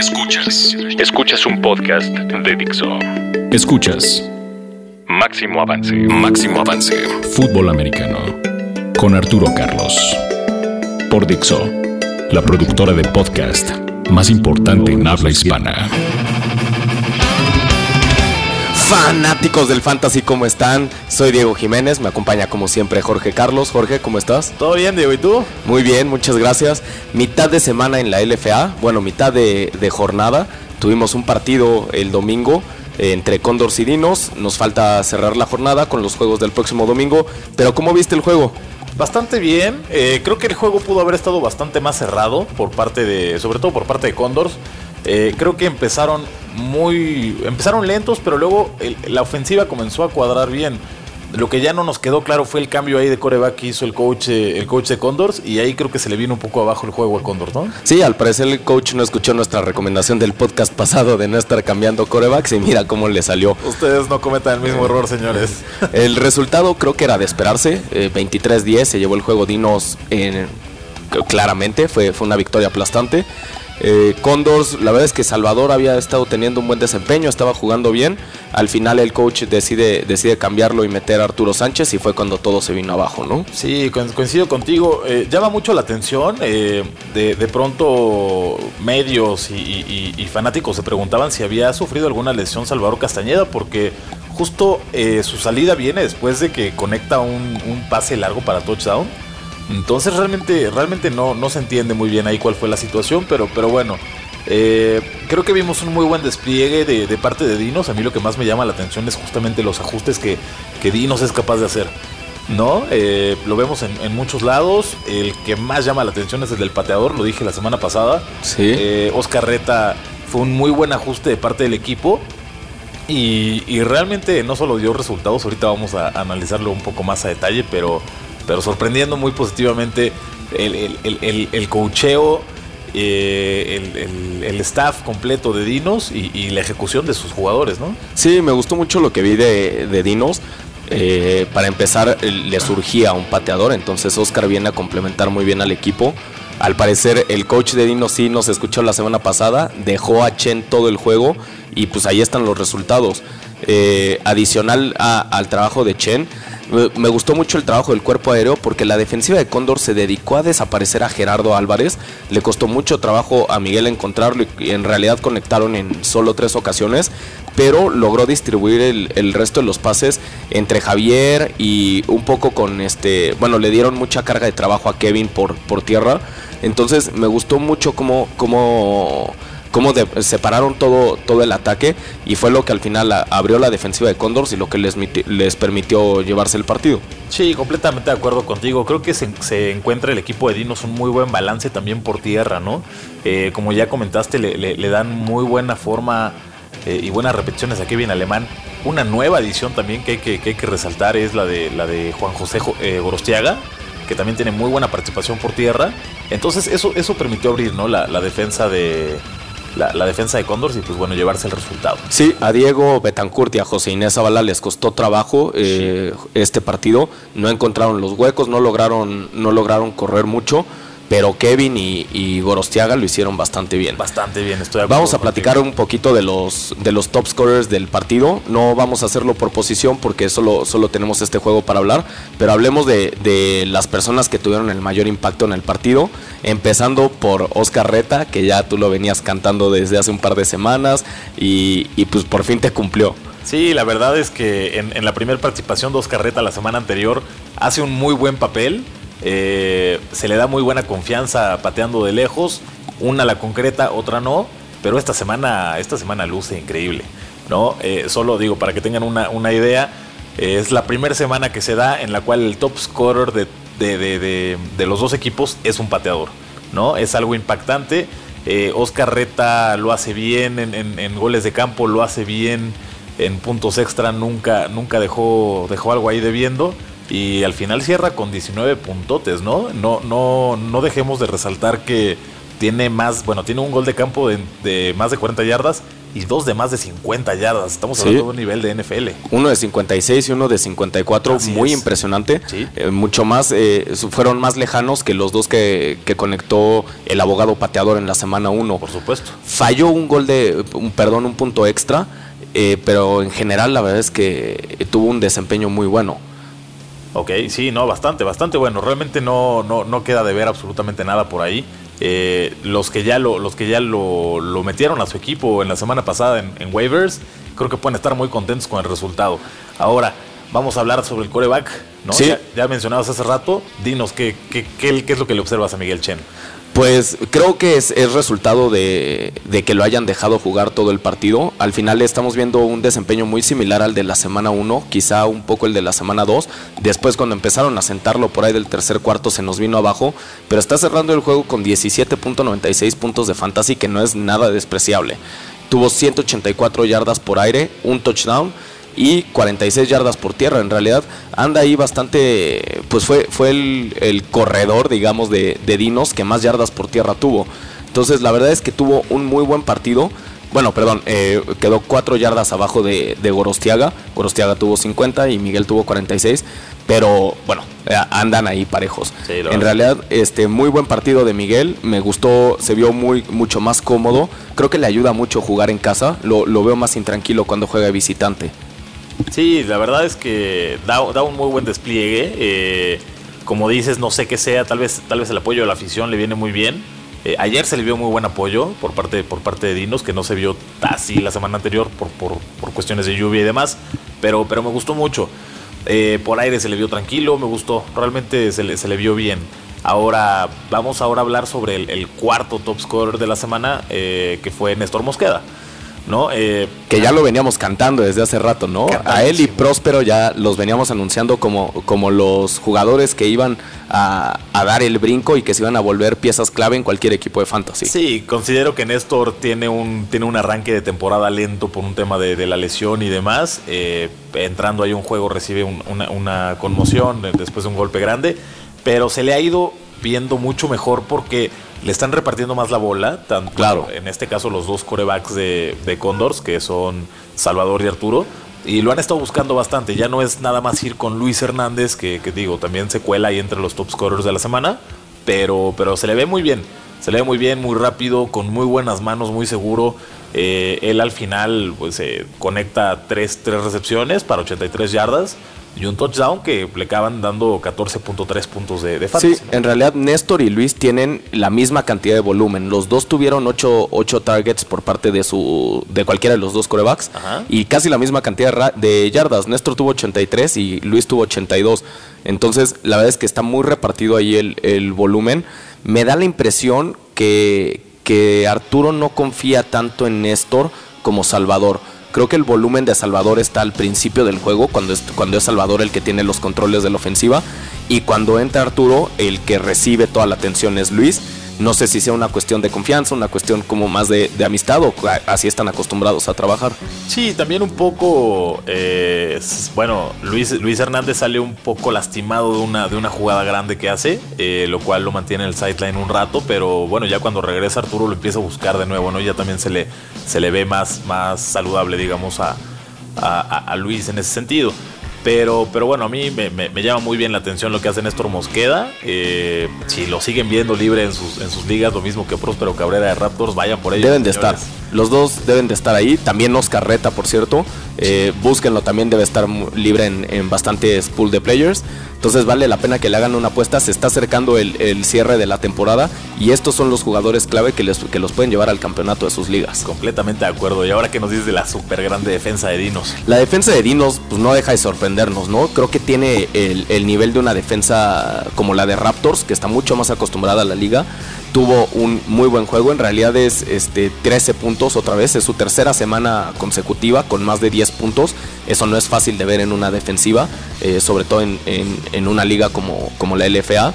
Escuchas. Escuchas un podcast de Dixo. Escuchas. Máximo avance. Máximo avance. Fútbol americano. Con Arturo Carlos. Por Dixo. La productora de podcast más importante en habla hispana. Fanáticos del Fantasy, ¿cómo están? Soy Diego Jiménez, me acompaña como siempre Jorge Carlos. Jorge, ¿cómo estás? Todo bien, Diego, ¿y tú? Muy bien, muchas gracias. Mitad de semana en la LFA, bueno, mitad de, de jornada. Tuvimos un partido el domingo eh, entre Condors y Dinos. Nos falta cerrar la jornada con los juegos del próximo domingo. Pero ¿cómo viste el juego? Bastante bien. Eh, creo que el juego pudo haber estado bastante más cerrado por parte de, sobre todo por parte de Condors. Eh, creo que empezaron muy, empezaron lentos, pero luego el- la ofensiva comenzó a cuadrar bien. Lo que ya no nos quedó claro fue el cambio ahí de coreback que hizo el coach, eh, el coach de Condors y ahí creo que se le vino un poco abajo el juego a Condors, ¿no? Sí, al parecer el coach no escuchó nuestra recomendación del podcast pasado de no estar cambiando corebacks y mira cómo le salió. Ustedes no cometan el mismo error, señores. El resultado creo que era de esperarse. eh, 23-10 se llevó el juego Dinos en- claramente. Fue, fue una victoria aplastante. Eh, Condors, la verdad es que Salvador había estado teniendo un buen desempeño, estaba jugando bien. Al final el coach decide, decide cambiarlo y meter a Arturo Sánchez y fue cuando todo se vino abajo, ¿no? Sí, co- coincido contigo. Eh, llama mucho la atención. eh, de, pronto, medios y, fanáticos se preguntaban si había sufrido alguna lesión Salvador Castañeda, porque justo eh, su salida viene después de que conecta un pase largo para touchdown. Entonces realmente, realmente no, no se entiende muy bien ahí cuál fue la situación, pero, pero bueno. eh, creo que vimos un muy buen despliegue de, de parte de Dinos. A mí lo que más me llama la atención es justamente los ajustes que, que Dinos es capaz de hacer. ¿no? Eh, lo vemos en, en muchos lados. El que más llama la atención es el del pateador, lo dije la semana pasada. Sí. Eh, Oscar Reta fue un muy buen ajuste de parte del equipo. Y, y realmente no solo dio resultados, ahorita vamos a analizarlo un poco más a detalle, pero, pero sorprendiendo muy positivamente el, el, el, el- coacheo, eh, el, staff completo de Dinos y, y la ejecución de sus jugadores, ¿no? Sí, me gustó mucho lo que vi de, de Dinos. Eh, para empezar, le surgía un pateador, entonces Oscar viene a complementar muy bien al equipo. Al parecer, el coach de Dinos sí nos escuchó la semana pasada, dejó a Chen todo el juego y pues ahí están los resultados. Eh, adicional al trabajo de Chen, me- gustó mucho el trabajo del cuerpo aéreo porque la defensiva de Cóndor se dedicó a desaparecer a Gerardo Álvarez. Le costó mucho trabajo a Miguel encontrarlo y en realidad conectaron en solo tres ocasiones, pero logró distribuir el, el resto de los pases entre Javier y un poco con este, bueno, le dieron mucha carga de trabajo a Kevin por, por tierra. Entonces me gustó mucho cómo, cómo, cómo separaron todo, todo el ataque y fue lo que al final abrió la defensiva de Condors y lo que les, les permitió llevarse el partido. Sí, completamente de acuerdo contigo. Creo que se, se encuentra el equipo de Dinos un muy buen balance también por tierra, ¿no? Eh, como ya comentaste, le, le- dan muy buena forma eh, y buenas repeticiones a Kevin Alemán. Una nueva adición también que hay que, que hay que resaltar es la de, la de Juan José Jo- eh, Gorostiaga, que también tiene muy buena participación por tierra. Entonces eso, eso permitió abrir ¿no? la, la defensa de... La, la defensa de Condors y pues bueno, llevarse el resultado. Sí, a Diego Betancourt y a José Inés Zavala les costó trabajo eh, este partido. No encontraron los huecos, no lograron, no lograron correr mucho, pero Kevin y, y Gorostiaga lo hicieron bastante bien. Bastante bien, estoy de acuerdo Vamos a contigo. platicar un poquito de los, de los top scorers del partido. No vamos a hacerlo por posición porque solo, solo tenemos este juego para hablar. Pero hablemos de, de las personas que tuvieron el mayor impacto en el partido. Empezando por Oscar Reta, que ya tú lo venías cantando desde hace un par de semanas. Y, y pues por fin te cumplió. Sí, la verdad es que en, en la primera participación de Oscar Reta la semana anterior hace un muy buen papel. Eh, se le da muy buena confianza pateando de lejos. Una la concreta, otra no. Pero esta semana, esta semana luce increíble. ¿no? Eh, solo digo, para que tengan una, idea, eh, es la primera semana que se da en la cual el top scorer de, los dos equipos es un pateador. ¿no? Es algo impactante. Oscar Reta lo hace bien en, en- en goles de campo, lo hace bien en puntos extra, nunca, nunca dejó, dejó algo ahí debiendo. Y al final cierra con 19 puntotes, ¿no? No, no, no dejemos de resaltar que tiene más, bueno, tiene un gol de campo de, de más de 40 yardas y dos de más de 50 yardas. Estamos hablando de un nivel de NFL. Uno de 56 y uno de 54, muy impresionante. Eh, mucho más, eh, fueron más lejanos que los dos que, conectó el abogado pateador en la semana 1. Por supuesto. Falló un gol de, un, perdón, un punto extra, eh, pero en general la verdad es que tuvo un desempeño muy bueno. Ok, sí, no, bastante, bastante bueno. Realmente no, no, no queda de ver absolutamente nada por ahí. Eh, los que ya, lo, los que ya lo, metieron a su equipo en la semana pasada en, waivers, creo que pueden estar muy contentos con el resultado. Ahora, vamos a hablar sobre el coreback, ¿no? ¿Sí? Ya, ya, mencionabas hace rato, dinos qué, qué, qué, qué es lo que le observas a Miguel Chen. Pues creo que es, resultado de, que lo hayan dejado jugar todo el partido. Al final estamos viendo un desempeño muy similar al de la semana 1, quizá un poco el de la semana 2. Después cuando empezaron a sentarlo por ahí del tercer cuarto se nos vino abajo, pero está cerrando el juego con 17.96 puntos de fantasy, que no es nada despreciable. Tuvo 184 yardas por aire, un touchdown y 46 yardas por tierra. En realidad anda ahí bastante, pues fue, fue el, corredor, digamos, de, Dinos que más yardas por tierra tuvo. Entonces la verdad es que tuvo un muy buen partido. Bueno, perdón, eh, quedó 4 yardas abajo de, Gorostiaga. Gorostiaga tuvo 50 y Miguel tuvo 46. Pero bueno, eh, andan ahí parejos. en realidad, este muy buen partido de Miguel. Me gustó, se vio muy, mucho más cómodo. Creo que le ayuda mucho jugar en casa. Lo, lo veo más intranquilo cuando juega visitante. Sí, la verdad es que da, un muy buen despliegue. Eh, como dices, no sé qué sea, tal vez, tal vez el apoyo de la afición le viene muy bien. Eh, ayer se le vio muy buen apoyo por parte, por parte de Dinos, que no se vio así la semana anterior por, por, cuestiones de lluvia y demás, pero, pero me gustó mucho. Eh, por aire se le vio tranquilo, me gustó, realmente se le, se le vio bien. Ahora, vamos ahora a hablar sobre el, el cuarto top scorer de la semana, que fue Néstor Mosqueda. ¿No? Eh, que ya lo veníamos cantando desde hace rato, ¿no? A él y Próspero ya los veníamos anunciando como, como los jugadores que iban a, dar el brinco y que se iban a volver piezas clave en cualquier equipo de fantasy. Sí, considero que Néstor tiene un, tiene un arranque de temporada lento por un tema de, la lesión y demás. Eh, entrando ahí un juego recibe una, una conmoción después de un golpe grande, pero se le ha ido viendo mucho mejor porque le están repartiendo más la bola, tanto claro. en este caso los dos corebacks de, de Condors, que son Salvador y Arturo, y lo han estado buscando bastante. Ya no es nada más ir con Luis Hernández, que, digo, también se cuela ahí entre los top scorers de la semana, pero, pero se le ve muy bien. Se le ve muy bien, muy rápido, con muy buenas manos, muy seguro. Eh, él al final pues, eh, conecta tres, tres recepciones para 83 yardas y un touchdown que le acaban dando 14.3 puntos de, de Sí, en realidad Néstor y Luis tienen la misma cantidad de volumen. Los dos tuvieron 8, targets por parte de su de cualquiera de los dos corebacks y casi la misma cantidad de yardas. Néstor tuvo 83 y Luis tuvo 82. Entonces, la verdad es que está muy repartido ahí el, el volumen. Me da la impresión que, que Arturo no confía tanto en Néstor como Salvador Creo que el volumen de Salvador está al principio del juego, cuando es, cuando es Salvador el que tiene los controles de la ofensiva. Y cuando entra Arturo, el que recibe toda la atención es Luis. No sé si sea una cuestión de confianza, una cuestión como más de, amistad o así están acostumbrados a trabajar. Sí, también un poco, eh, bueno, Luis, Luis Hernández sale un poco lastimado de una, de una jugada grande que hace, eh, lo cual lo mantiene en el sideline un rato, pero bueno, ya cuando regresa Arturo lo empieza a buscar de nuevo, ¿no? Ya también se le, se le ve más, más saludable, digamos, a, a Luis en ese sentido. Pero, pero bueno, a mí me, llama muy bien la atención lo que hace Néstor Mosqueda. Eh, si lo siguen viendo libre en sus, en sus ligas, lo mismo que Próspero Cabrera de Raptors, vayan por ello. Deben de estar. Los dos deben de estar ahí. También Oscar Reta, por cierto. Eh, búsquenlo, también debe estar libre en, en bastantes pool de players. Entonces vale la pena que le hagan una apuesta. Se está acercando el, cierre de la temporada y estos son los jugadores clave que, les, que los pueden llevar al campeonato de sus ligas. Completamente de acuerdo. Y ahora que nos dices de la súper grande defensa de Dinos. La defensa de Dinos pues no deja de sorprendernos, ¿no? Creo que tiene el, el nivel de una defensa como la de Raptors, que está mucho más acostumbrada a la liga tuvo un muy buen juego. En realidad es este, 13 puntos otra vez. Es su tercera semana consecutiva con más de 10 puntos. Eso no es fácil de ver en una defensiva, eh, sobre todo en, una liga como, como la LFA.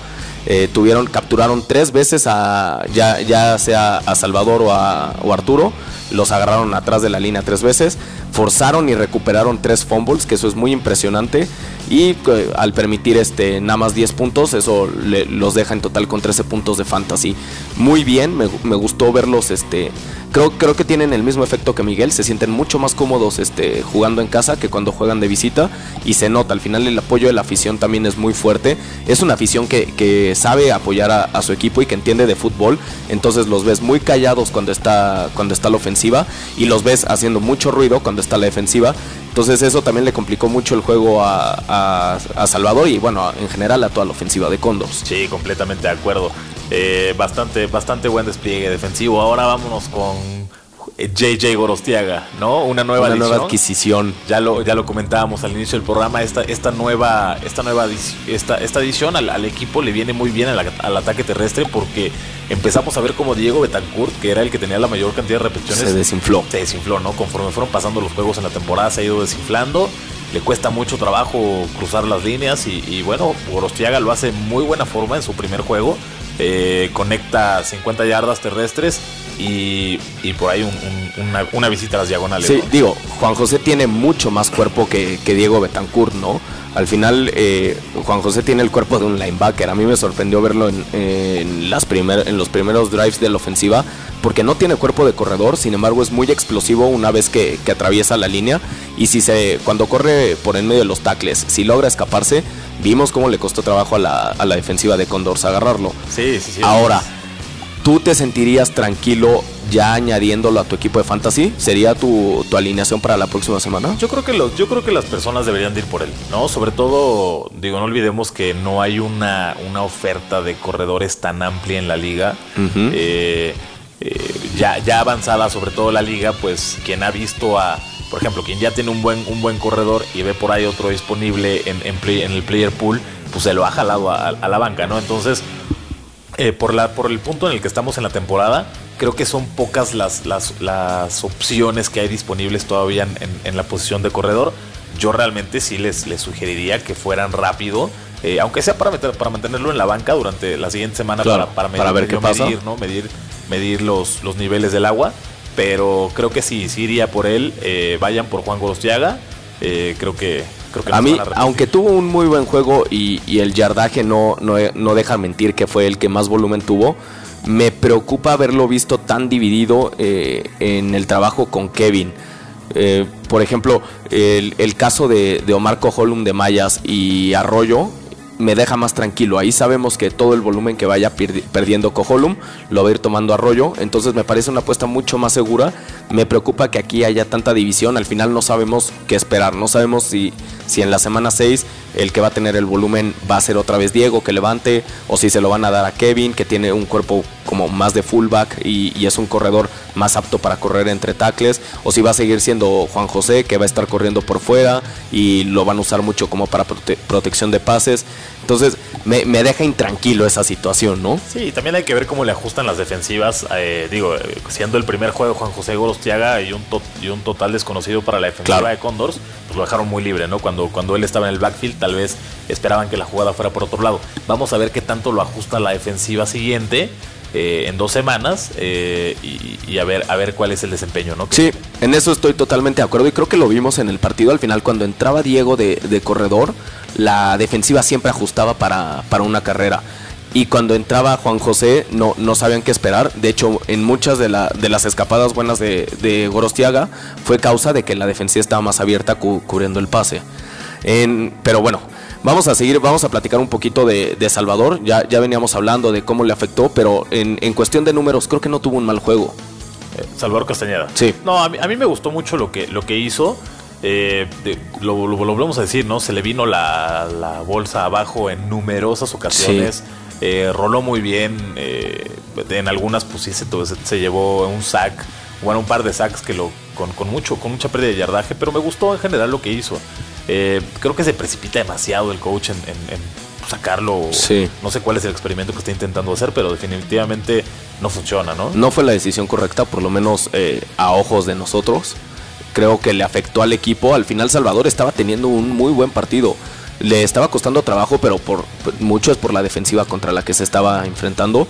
eh, tuvieron, capturaron tres veces a ya, ya sea a Salvador o a Arturo, los agarraron atrás de la línea tres veces, forzaron y recuperaron tres fumbles, que eso es muy impresionante. Y eh, al permitir este nada más 10 puntos, eso los deja en total con 13 puntos de fantasy. Muy bien, me, me gustó verlos este creo, creo que tienen el mismo efecto que Miguel, se sienten mucho más cómodos este, jugando en casa que cuando juegan de visita y se nota, al final el apoyo de la afición también es muy fuerte, es una afición que, que sabe apoyar a, a su equipo y que entiende de fútbol, entonces los ves muy callados cuando está, cuando está la ofensiva y los ves haciendo mucho ruido cuando está la defensiva, entonces eso también le complicó mucho el juego a, Salvador y bueno, en general a toda la ofensiva de Condors. Sí, completamente de acuerdo. Eh, bastante, bastante buen despliegue defensivo. Ahora vámonos con JJ Gorostiaga, ¿no? Una nueva Una nueva adición. adquisición. Ya lo, ya lo comentábamos al inicio del programa, esta, esta nueva, esta nueva esta, esta adición al, al equipo le viene muy bien al, al ataque terrestre porque empezamos a ver como Diego Betancourt, que era el que tenía la mayor cantidad de repeticiones, Se desinfló. se desinfló, ¿no? Conforme fueron pasando los juegos en la temporada se ha ido desinflando. Le cuesta mucho trabajo cruzar las líneas y, y bueno, Gorostiaga lo hace muy buena forma en su primer juego. Eh, conecta 50 yardas terrestres y, y por ahí un- un- una, una visita a las diagonales. Sí, ¿no? digo, Juan José tiene mucho más cuerpo que, que Diego Betancourt, ¿no? Al final, eh, Juan José tiene el cuerpo de un linebacker. A mí me sorprendió verlo en, en las primer- en los primeros drives de la ofensiva, porque no tiene cuerpo de corredor, sin embargo es muy explosivo una vez que, que atraviesa la línea. Y si se, cuando corre por en medio de los tackles, si logra escaparse, vimos cómo le costó trabajo a la, a la defensiva de Condors agarrarlo. Sí, sí, sí. Ahora, ¿tú te sentirías tranquilo ya añadiéndolo a tu equipo de fantasy? ¿Sería tu, tu alineación para la próxima semana? Yo creo que los, yo creo que las personas deberían de ir por él, ¿no? Sobre todo, digo, no olvidemos que no hay una, una oferta de corredores tan amplia en la liga. Eh, eh, ya, ya avanzada, sobre todo la liga, pues quien ha visto a, por ejemplo, quien ya tiene un buen, un buen corredor y ve por ahí otro disponible en, en, play- en el player pool, pues se lo ha jalado a, a la banca, ¿no? Entonces, eh, por, la, por el punto en el que estamos en la temporada, creo que son pocas las, las, las opciones que hay disponibles todavía en, en- en la posición de corredor. Yo realmente sí les, les sugeriría que fueran rápido, eh, aunque sea para, meter- para mantenerlo en la banca durante la siguiente semana Claro, para, para medir, para ver qué medio pasa. medir, ¿no? medir, medir los, los niveles del agua. Pero creo que sí iría por él. eh, vayan por Juan Gorostiaga. eh, creo que, creo que no A mí, arrepentir. aunque tuvo un muy buen juego y, y el yardaje no, no, no deja mentir que fue el que más volumen tuvo, me preocupa haberlo visto tan dividido eh, en el trabajo con Kevin. Eh, por ejemplo, el, el caso de, de Omar Coholum de Mayas y Arroyo me deja más tranquilo. Ahí sabemos que todo el volumen que vaya perdi- perdiendo Coholum lo va a ir tomando Arroyo. Entonces me parece una apuesta mucho más segura. Me preocupa que aquí haya tanta división. Al final no sabemos qué esperar. No sabemos si, si en la semana 6 el que va a tener el volumen va a ser otra vez Diego que levante o si se lo van a dar a Kevin que tiene un cuerpo como más de fullback y, es un corredor más apto para correr entre tackles o si va a seguir siendo Juan José que va a estar corriendo por fuera y lo van a usar mucho como para prote- protección de pases. Entonces me, me deja intranquilo esa situación, ¿no? Sí, también hay que ver cómo le ajustan las defensivas. eh, digo, eh, siendo el primer juego de Juan José Gorostiaga y un, to- y un total desconocido para la defensiva Claro. de Condors, pues lo dejaron muy libre, ¿no? Cuando, cuando él estaba en el backfield, tal vez esperaban que la jugada fuera por otro lado. Vamos a ver qué tanto lo ajusta la defensiva siguiente eh, en dos semanas eh, y, y a ver a ver cuál es el desempeño, ¿no? Sí, en eso estoy totalmente de acuerdo y creo que lo vimos en el partido al final cuando entraba Diego de, corredor, la defensiva siempre ajustaba para, para una carrera. Y cuando entraba Juan José no, no sabían qué esperar. De hecho, en muchas de, la- de las escapadas buenas de, de Gorostiaga fue causa de que la defensiva estaba más abierta cu- cubriendo el pase. En- pero bueno, vamos a seguir, vamos a platicar un poquito de, de Salvador. Ya, ya veníamos hablando de cómo le afectó, pero en, en cuestión de números creo que no tuvo un mal juego. Eh, Salvador Castañeda. Sí. No, a mí, a mí me gustó mucho lo que, lo que hizo. Eh, de- lo, lo- lo volvemos a decir, ¿no? Se le vino la, la bolsa abajo en numerosas ocasiones. Eh, roló muy bien. eh, en algunas, pues sí, se llevó un sack. Bueno, un par de sacks que lo, con, con mucho, con mucha pérdida de yardaje. Pero me gustó en general lo que hizo. Eh, creo que se precipita demasiado el coach en, en- en sacarlo. Sí. No sé cuál es el experimento que está intentando hacer, pero definitivamente no funciona, ¿no? No fue la decisión correcta, por lo menos eh, a ojos de nosotros. Creo que le afectó al equipo. Al final Salvador estaba teniendo un muy buen partido. le estaba costando trabajo, pero por mucho es por la defensiva contra la que se estaba enfrentando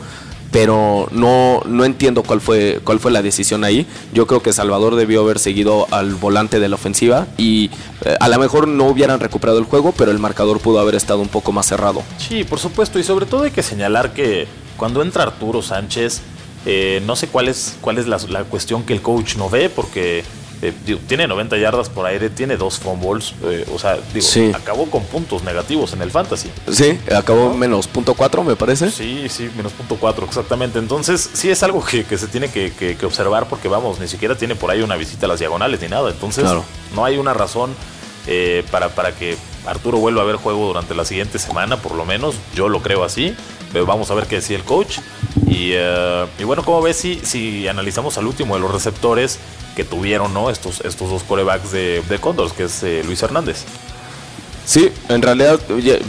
pero no, no entiendo cuál fue, cuál fue la decisión ahí. Yo creo que Salvador debió haber seguido al volante de la ofensiva y eh, a lo mejor no hubieran recuperado el juego, pero el marcador pudo haber estado un poco más cerrado. Sí, por supuesto, y sobre todo hay que señalar que cuando entra Arturo Sánchez, eh, no sé cuál es, cuál es la, la cuestión que el coach no ve, porque eh, tiene 90 yardas por aire, tiene dos fumbles, eh, o sea, digo, acabó con puntos negativos en el fantasy. Sí, acabó menos punto 4, me parece. Sí, sí, menos punto 4, exactamente. Entonces, sí es algo que, se tiene que, observar porque, vamos, ni siquiera tiene por ahí una visita a las diagonales ni nada. Entonces, no hay una razón eh, para, para que Arturo vuelva a ver juego durante la siguiente semana, por lo menos. Yo lo creo así. Pero vamos a ver qué decía el coach. Y, bueno, como ves, si, si analizamos al último de los receptores, que tuvieron ¿no? estos, estos dos corebacks de, de Condors, que es eh, Luis Hernández. Sí, en realidad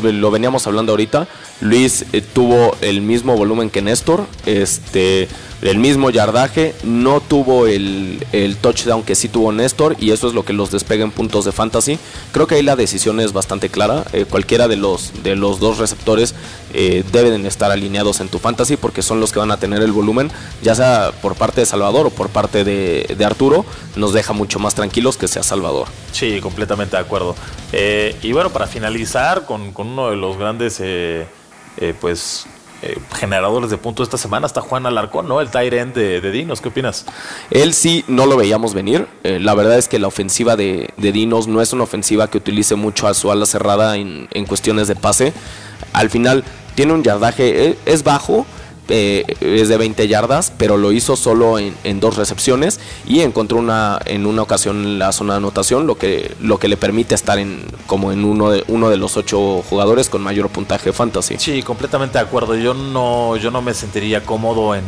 lo veníamos hablando ahorita. Luis eh, tuvo el mismo volumen que Néstor. Este el mismo yardaje, no tuvo el, touchdown que sí tuvo Néstor y eso es lo que los despega en puntos de fantasy. Creo que ahí la decisión es bastante clara. Eh, cualquiera de los, de los dos receptores eh, deben estar alineados en tu fantasy porque son los que van a tener el volumen, ya sea por parte de Salvador o por parte de, Arturo, nos deja mucho más tranquilos que sea Salvador. Sí, completamente de acuerdo. Eh, y bueno, para finalizar con, con uno de los grandes... pues eh, generadores de puntos esta semana está Juan Alarcón, ¿no? El tight end de, Dinos, ¿qué opinas? Él sí no lo veíamos venir. Eh, la verdad es que la ofensiva de, Dinos no es una ofensiva que utilice mucho a su ala cerrada en, cuestiones de pase. Al final tiene un yardaje, eh, es bajo, eh, es de 20 yardas, pero lo hizo solo en, dos recepciones y encontró una en una ocasión la zona de anotación, lo que, lo que le permite estar en como en uno de, uno de los ocho jugadores con mayor puntaje fantasy. Sí, completamente de acuerdo. Yo no, yo no me sentiría cómodo en,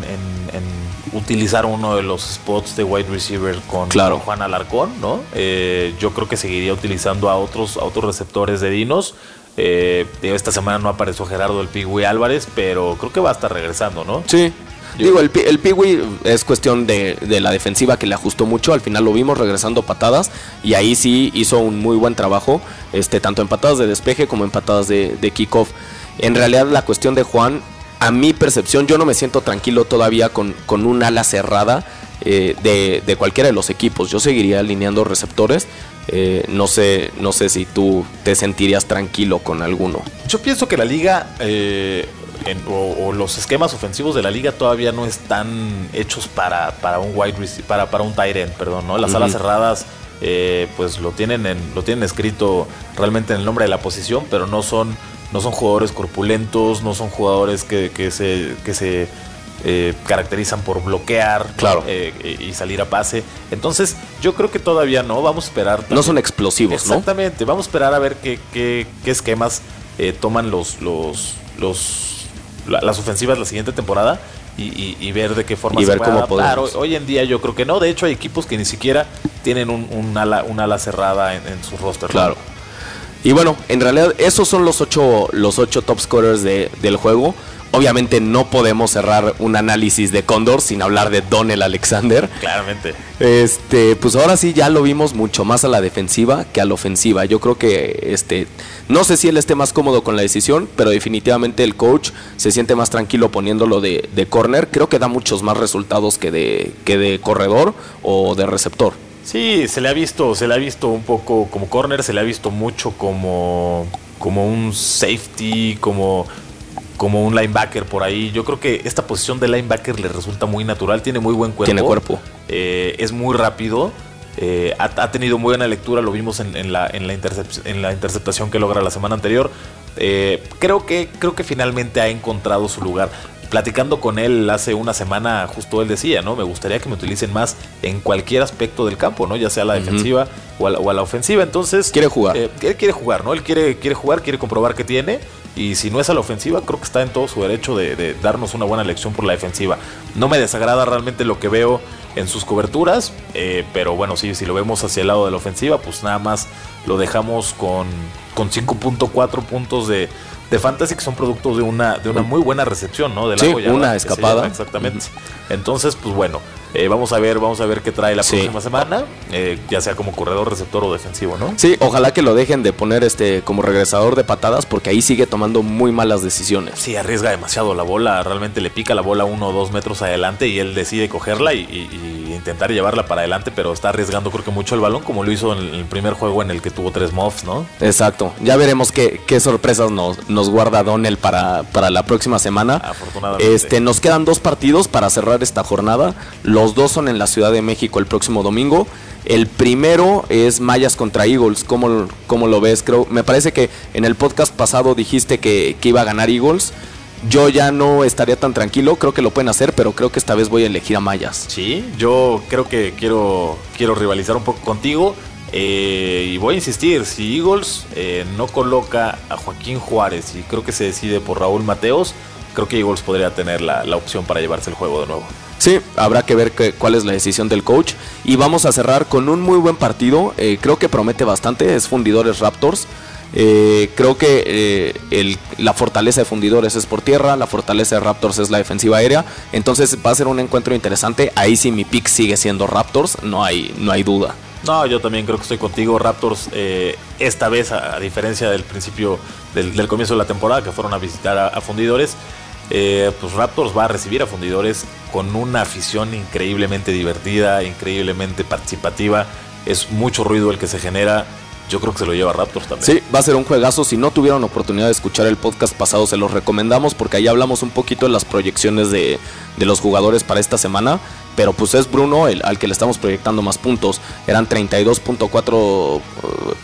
utilizar uno de los spots de wide receiver con, Juan Alarcón, ¿no? Eh, yo creo que seguiría utilizando a otros, a otros receptores de Dinos. Eh, esta semana no apareció Gerardo el Pigui Álvarez, pero creo que va a estar regresando, ¿no? Sí. Digo, el, el Pigui es cuestión de, la defensiva que le ajustó mucho. Al final lo vimos regresando patadas y ahí sí hizo un muy buen trabajo, este, tanto en patadas de despeje como en patadas de, de kickoff. En realidad, la cuestión de Juan, a mi percepción, yo no me siento tranquilo todavía con, con un ala cerrada eh, de, de, cualquiera de los equipos. Yo seguiría alineando receptores. Eh, no sé, no sé si tú te sentirías tranquilo con alguno. Yo pienso que la liga eh, o, los esquemas ofensivos de la liga todavía no están hechos para, para un wide para, para un tight end, perdón, ¿no? Las alas cerradas. pues lo tienen en, lo tienen escrito realmente en el nombre de la posición, pero no son, no son jugadores corpulentos, no son jugadores que, que se, que se eh, caracterizan por bloquear claro. Eh, y salir a pase. Entonces, yo creo que todavía no, vamos a esperar. No son explosivos, Exactamente, vamos a esperar a ver qué, qué, esquemas eh, toman los, los, los las ofensivas la siguiente temporada. Y, ver de qué forma y se ver cómo Podemos. Hoy, en día yo creo que no. De hecho, hay equipos que ni siquiera tienen un, ala, ala cerrada en, su roster. Claro. Y bueno, en realidad esos son los ocho, los ocho top scorers de, del juego. Obviamente no podemos cerrar un análisis de Condor sin hablar de Donel Alexander. Claramente. Este, pues ahora sí ya lo vimos mucho más a la defensiva que a la ofensiva. Yo creo que este no sé si él esté más cómodo con la decisión, pero definitivamente el coach se siente más tranquilo poniéndolo de, de corner. Creo que da muchos más resultados que de, que de corredor o de receptor. Sí, se le ha visto, se le ha visto un poco como corner, se le ha visto mucho como como un safety, como como un linebacker por ahí. Yo creo que esta posición de linebacker le resulta muy natural, tiene muy buen cuerpo. Tiene cuerpo. Eh, es muy rápido. Eh, ha, tenido muy buena lectura, lo vimos en, la, en, la, en la, interceptación que logra la semana anterior. Eh, creo, que, creo que finalmente ha encontrado su lugar. Platicando con él hace una semana, justo él decía, ¿no? Me gustaría que me utilicen más en cualquier aspecto del campo, ¿no? Ya sea la defensiva o, a la, ofensiva. Entonces. Quiere jugar. él quiere jugar, ¿no? Él quiere, quiere jugar, quiere comprobar que tiene. Y si no es a la ofensiva, creo que está en todo su derecho de, darnos una buena lección por la defensiva. No me desagrada realmente lo que veo en sus coberturas, eh, pero bueno, sí, si lo vemos hacia el lado de la ofensiva, pues nada más lo dejamos con, con 5.4 puntos de, de fantasy que son productos de una, de una muy buena recepción, ¿no? Del sí, una escapada. exactamente. Entonces, pues bueno, eh, vamos a ver, vamos a ver qué trae la próxima semana, eh, ya sea como corredor, receptor o defensivo, ¿no? Sí, ojalá que lo dejen de poner este como regresador de patadas, porque ahí sigue tomando muy malas decisiones. Sí, arriesga demasiado la bola, realmente le pica la bola uno o dos metros adelante y él decide cogerla y, intentar llevarla para adelante, pero está arriesgando creo que mucho el balón, como lo hizo en el primer juego en el que tuvo tres muffs, ¿no? Exacto. Ya veremos qué, qué sorpresas nos, nos guarda Donnell para, para la próxima semana. Afortunadamente. Este, nos quedan dos partidos para cerrar esta jornada. Los dos son en la Ciudad de México el próximo domingo. El primero es Mayas contra Eagles. ¿Cómo, cómo lo ves? Creo, me parece que en el podcast pasado dijiste que, iba a ganar Eagles. Yo ya no estaría tan tranquilo, creo que lo pueden hacer, pero creo que esta vez voy a elegir a Mayas. Sí, yo creo que quiero, quiero rivalizar un poco contigo. Eh, y voy a insistir, si Eagles eh, no coloca a Joaquín Juárez y creo que se decide por Raúl Mateos, creo que Eagles podría tener la, la opción para llevarse el juego de nuevo. Sí, habrá que ver cuál es la decisión del coach. Y vamos a cerrar con un muy buen partido. Eh, creo que promete bastante. Es Fundidores Raptors. Creo que la fortaleza de Fundidores es por tierra, la fortaleza de Raptors es la defensiva aérea. Entonces va a ser un encuentro interesante. Ahí sí mi pick sigue siendo Raptors, no hay, no hay duda. No, yo también creo que estoy contigo. Raptors, esta vez, a, diferencia del principio, del, comienzo de la temporada, que fueron a visitar a Fundidores, eh, pues Raptors va a recibir a fundidores con una afición increíblemente divertida, increíblemente participativa. Es mucho ruido el que se genera. Yo creo que se lo lleva Raptors también. Sí, va a ser un juegazo. Si no tuvieron oportunidad de escuchar el podcast pasado, se los recomendamos porque ahí hablamos un poquito de las proyecciones de, de los jugadores para esta semana pero pues es Bruno el, al que le estamos proyectando más puntos. Eran 32.4 eh,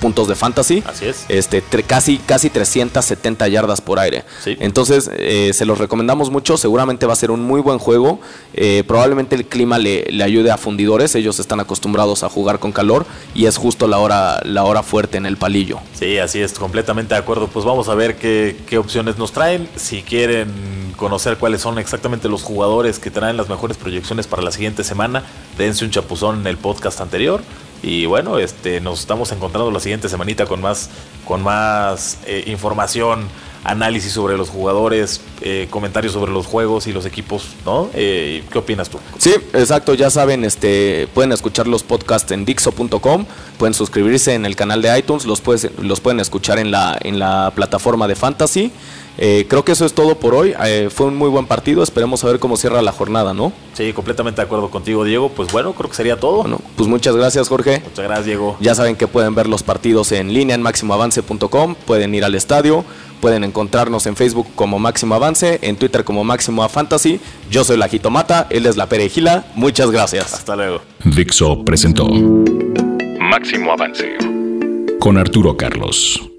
puntos de fantasy. Así es. Este, casi, casi 370 yardas por aire. Entonces, eh, se los recomendamos mucho. Seguramente va a ser un muy buen juego. Eh, probablemente el clima le, ayude a fundidores. Ellos están acostumbrados a jugar con calor y es justo la hora, la hora fuerte en el palillo. Sí, así es, completamente de acuerdo. Pues vamos a ver qué, qué opciones nos traen. Si quieren conocer cuáles son exactamente los jugadores que traen las mejores proyecciones para la siguiente semana. Dense un chapuzón en el podcast anterior. Y bueno, este, nos estamos encontrando la siguiente semanita con más, con más eh, información, análisis sobre los jugadores, eh, comentarios sobre los juegos y los equipos, ¿no? Eh, ¿Qué opinas tú? Sí, exacto, ya saben, este, pueden escuchar los podcasts en Dixo.com, pueden suscribirse en el canal de iTunes, los, los pueden escuchar en la, en la plataforma de Fantasy. Eh, creo que eso es todo por hoy. Eh, fue un muy buen partido. Esperemos a ver cómo cierra la jornada, ¿no? Sí, completamente de acuerdo contigo, Diego. Pues bueno, creo que sería todo. Bueno, pues muchas gracias, Jorge. Muchas gracias, Diego. Ya saben que pueden ver los partidos en línea en máximoavance.com. Pueden ir al estadio. Pueden encontrarnos en Facebook como Máximo Avance, en Twitter como Máximo a Fantasy. Yo soy la Jitomata, él es la Perejila. Muchas gracias. Hasta luego. Dixo presentó Máximo Avance con Arturo Carlos.